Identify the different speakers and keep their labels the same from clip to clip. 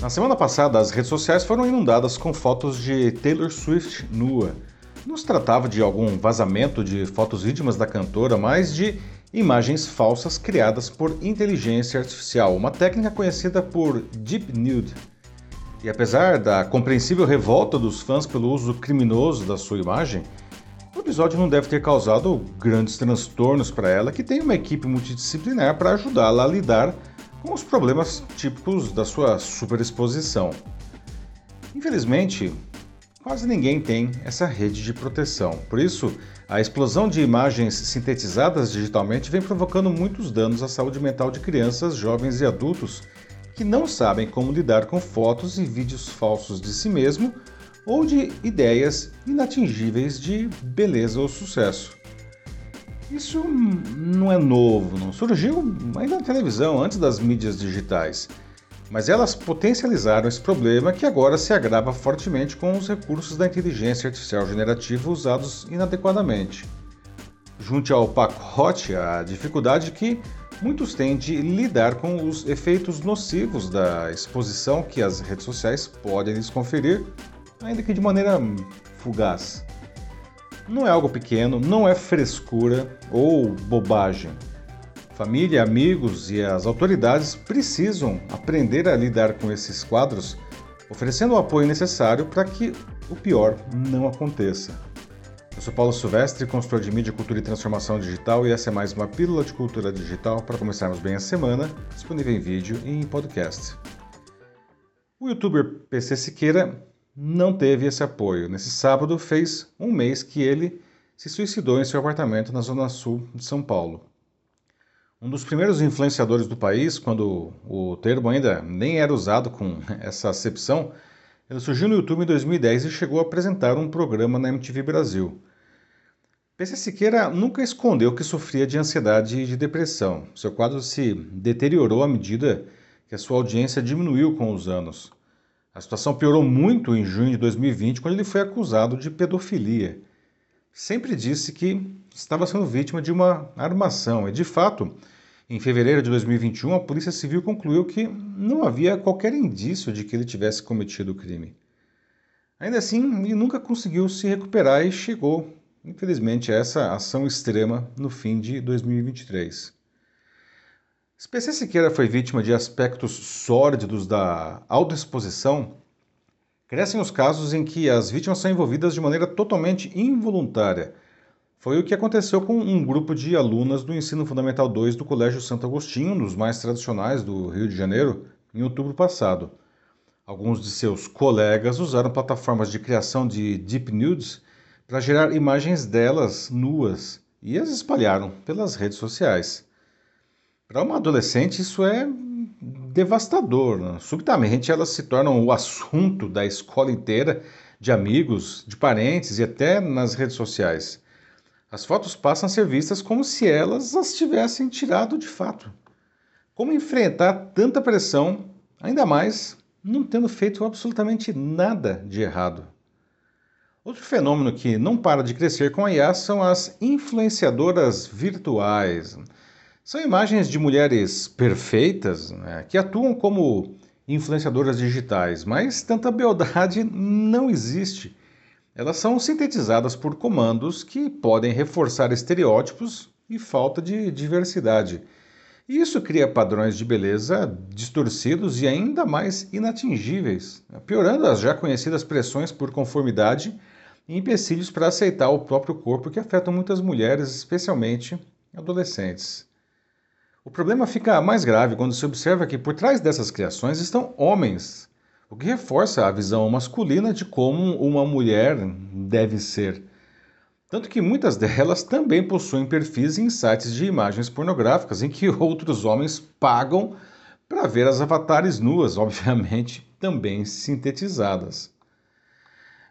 Speaker 1: Na semana passada, as redes sociais foram inundadas com fotos de Taylor Swift nua. Não se tratava de algum vazamento de fotos íntimas da cantora, mas de imagens falsas criadas por inteligência artificial, uma técnica conhecida por Deep Nude. E apesar da compreensível revolta dos fãs pelo uso criminoso da sua imagem, o episódio não deve ter causado grandes transtornos para ela, que tem uma equipe multidisciplinar para ajudá-la a lidar com os problemas típicos da sua superexposição. Infelizmente, quase ninguém tem essa rede de proteção. Por isso, a explosão de imagens sintetizadas digitalmente vem provocando muitos danos à saúde mental de crianças, jovens e adultos que não sabem como lidar com fotos e vídeos falsos de si mesmo ou de ideias inatingíveis de beleza ou sucesso. Isso não é novo, não surgiu ainda na televisão, antes das mídias digitais. Mas elas potencializaram esse problema que agora se agrava fortemente com os recursos da inteligência artificial generativa usados inadequadamente. Junte ao pacote a dificuldade que muitos têm de lidar com os efeitos nocivos da exposição que as redes sociais podem lhes conferir, ainda que de maneira fugaz. Não é algo pequeno, não é frescura ou bobagem. Família, amigos e as autoridades precisam aprender a lidar com esses quadros, oferecendo o apoio necessário para que o pior não aconteça. Eu sou Paulo Silvestre, consultor de mídia, cultura e transformação digital, e essa é mais uma pílula de cultura digital para começarmos bem a semana, disponível em vídeo e em podcast. O youtuber PC Siqueira não teve esse apoio. Nesse sábado fez um mês que ele se suicidou em seu apartamento na zona sul de São Paulo. Um dos primeiros influenciadores do país, quando o termo ainda nem era usado com essa acepção, ele surgiu no YouTube em 2010 e chegou a apresentar um programa na MTV Brasil. PC Siqueira nunca escondeu que sofria de ansiedade e de depressão. Seu quadro se deteriorou à medida que a sua audiência diminuiu com os anos. A situação piorou muito em junho de 2020, quando ele foi acusado de pedofilia. Sempre disse que estava sendo vítima de uma armação, e de fato, em fevereiro de 2021, a Polícia Civil concluiu que não havia qualquer indício de que ele tivesse cometido o crime. Ainda assim, ele nunca conseguiu se recuperar e chegou, infelizmente, a essa ação extrema no fim de 2023. PC Siqueira foi vítima de aspectos sórdidos da autoexposição, crescem os casos em que as vítimas são envolvidas de maneira totalmente involuntária. Foi o que aconteceu com um grupo de alunas do Ensino Fundamental 2 do Colégio Santo Agostinho, um dos mais tradicionais do Rio de Janeiro, em outubro passado. Alguns de seus colegas usaram plataformas de criação de deep nudes para gerar imagens delas nuas e as espalharam pelas redes sociais. Para uma adolescente, isso é devastador. Né? Subitamente, elas se tornam o assunto da escola inteira, de amigos, de parentes e até nas redes sociais. As fotos passam a ser vistas como se elas as tivessem tirado de fato. Como enfrentar tanta pressão, ainda mais não tendo feito absolutamente nada de errado? Outro fenômeno que não para de crescer com a IA são as influenciadoras virtuais. São imagens de mulheres perfeitas né, que atuam como influenciadoras digitais, mas tanta beldade não existe. Elas são sintetizadas por comandos que podem reforçar estereótipos e falta de diversidade. E isso cria padrões de beleza distorcidos e ainda mais inatingíveis, piorando as já conhecidas pressões por conformidade e empecilhos para aceitar o próprio corpo que afetam muitas mulheres, especialmente adolescentes. O problema fica mais grave quando se observa que por trás dessas criações estão homens, o que reforça a visão masculina de como uma mulher deve ser. Tanto que muitas delas também possuem perfis em sites de imagens pornográficas em que outros homens pagam para ver as avatares nuas, obviamente também sintetizadas.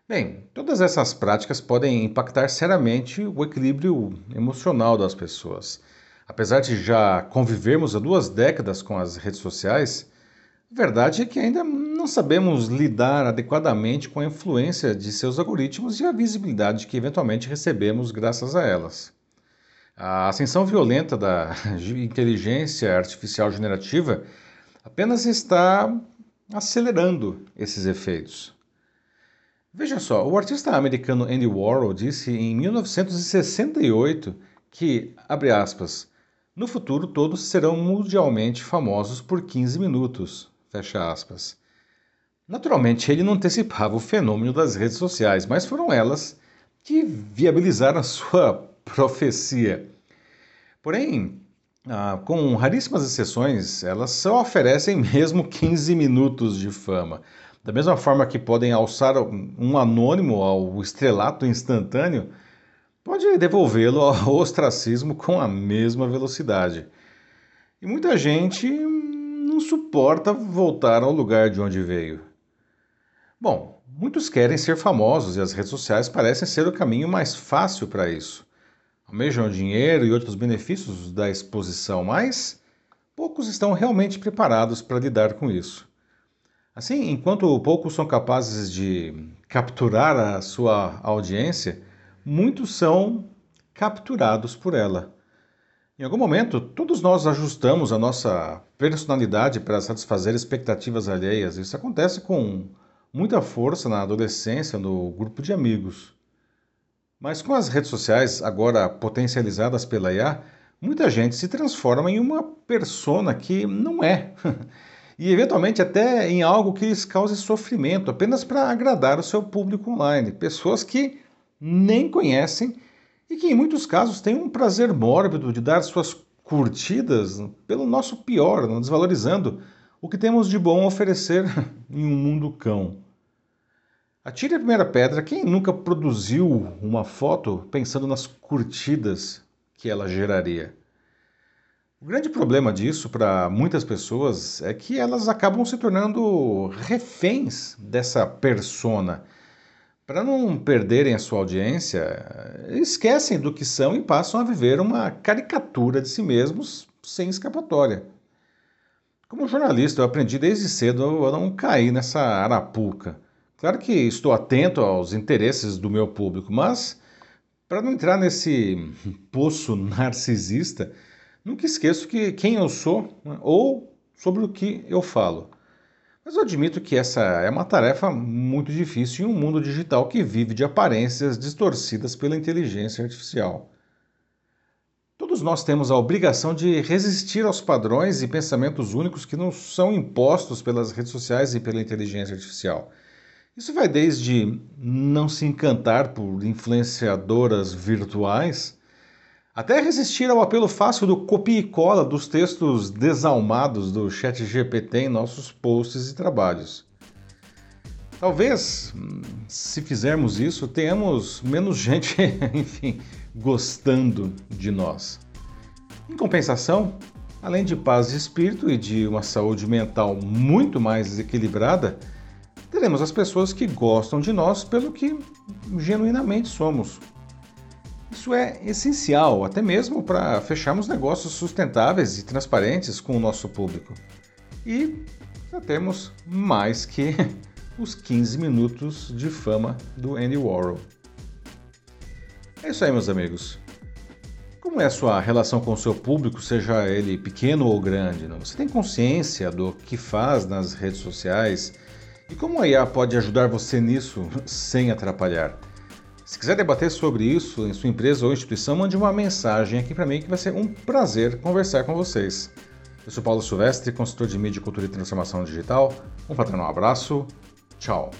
Speaker 1: Bem, todas essas práticas podem impactar seriamente o equilíbrio emocional das pessoas. Apesar de já convivermos há duas décadas com as redes sociais, a verdade é que ainda não sabemos lidar adequadamente com a influência de seus algoritmos e a visibilidade que eventualmente recebemos graças a elas. A ascensão violenta da inteligência artificial generativa apenas está acelerando esses efeitos. Veja só, o artista americano Andy Warhol disse em 1968 que, abre aspas, no futuro todos serão mundialmente famosos por 15 minutos, fecha aspas. Naturalmente, ele não antecipava o fenômeno das redes sociais, mas foram elas que viabilizaram a sua profecia. Porém, ah, com raríssimas exceções, elas só oferecem mesmo 15 minutos de fama. Da mesma forma que podem alçar um anônimo ao estrelato instantâneo, pode devolvê-lo ao ostracismo com a mesma velocidade. E muita gente não suporta voltar ao lugar de onde veio. Bom, muitos querem ser famosos e as redes sociais parecem ser o caminho mais fácil para isso. Almejam dinheiro e outros benefícios da exposição, mas poucos estão realmente preparados para lidar com isso. Assim, enquanto poucos são capazes de capturar a sua audiência, muitos são capturados por ela. Em algum momento, todos nós ajustamos a nossa personalidade para satisfazer expectativas alheias. Isso acontece com muita força na adolescência, no grupo de amigos. Mas com as redes sociais agora potencializadas pela IA, muita gente se transforma em uma persona que não é. e eventualmente até em algo que lhes cause sofrimento, apenas para agradar o seu público online. Pessoas que nem conhecem e que em muitos casos têm um prazer mórbido de dar suas curtidas pelo nosso pior, desvalorizando o que temos de bom a oferecer em um mundo cão. Atire a primeira pedra quem nunca produziu uma foto pensando nas curtidas que ela geraria. O grande problema disso para muitas pessoas é que elas acabam se tornando reféns dessa persona. Para não perderem a sua audiência, esquecem do que são e passam a viver uma caricatura de si mesmos sem escapatória. Como jornalista, eu aprendi desde cedo a não cair nessa arapuca. Claro que estou atento aos interesses do meu público, mas para não entrar nesse poço narcisista, nunca esqueço que quem eu sou né, ou sobre o que eu falo. Mas eu admito que essa é uma tarefa muito difícil em um mundo digital que vive de aparências distorcidas pela inteligência artificial. Todos nós temos a obrigação de resistir aos padrões e pensamentos únicos que nos são impostos pelas redes sociais e pela inteligência artificial. Isso vai desde não se encantar por influenciadoras virtuais, até resistir ao apelo fácil do copia e cola dos textos desalmados do Chat GPT em nossos posts e trabalhos. Talvez, se fizermos isso, tenhamos menos gente, enfim, gostando de nós. Em compensação, além de paz de espírito e de uma saúde mental muito mais equilibrada, teremos as pessoas que gostam de nós pelo que genuinamente somos. Isso é essencial, até mesmo para fecharmos negócios sustentáveis e transparentes com o nosso público. E já temos mais que os 15 minutos de fama do Andy Warhol. É isso aí, meus amigos. Como é a sua relação com o seu público, seja ele pequeno ou grande? Não? Você tem consciência do que faz nas redes sociais? E como a IA pode ajudar você nisso sem atrapalhar? Se quiser debater sobre isso em sua empresa ou instituição, mande uma mensagem aqui para mim que vai ser um prazer conversar com vocês. Eu sou Paulo Silvestre, consultor de mídia, cultura e transformação digital. Um um abraço. Tchau.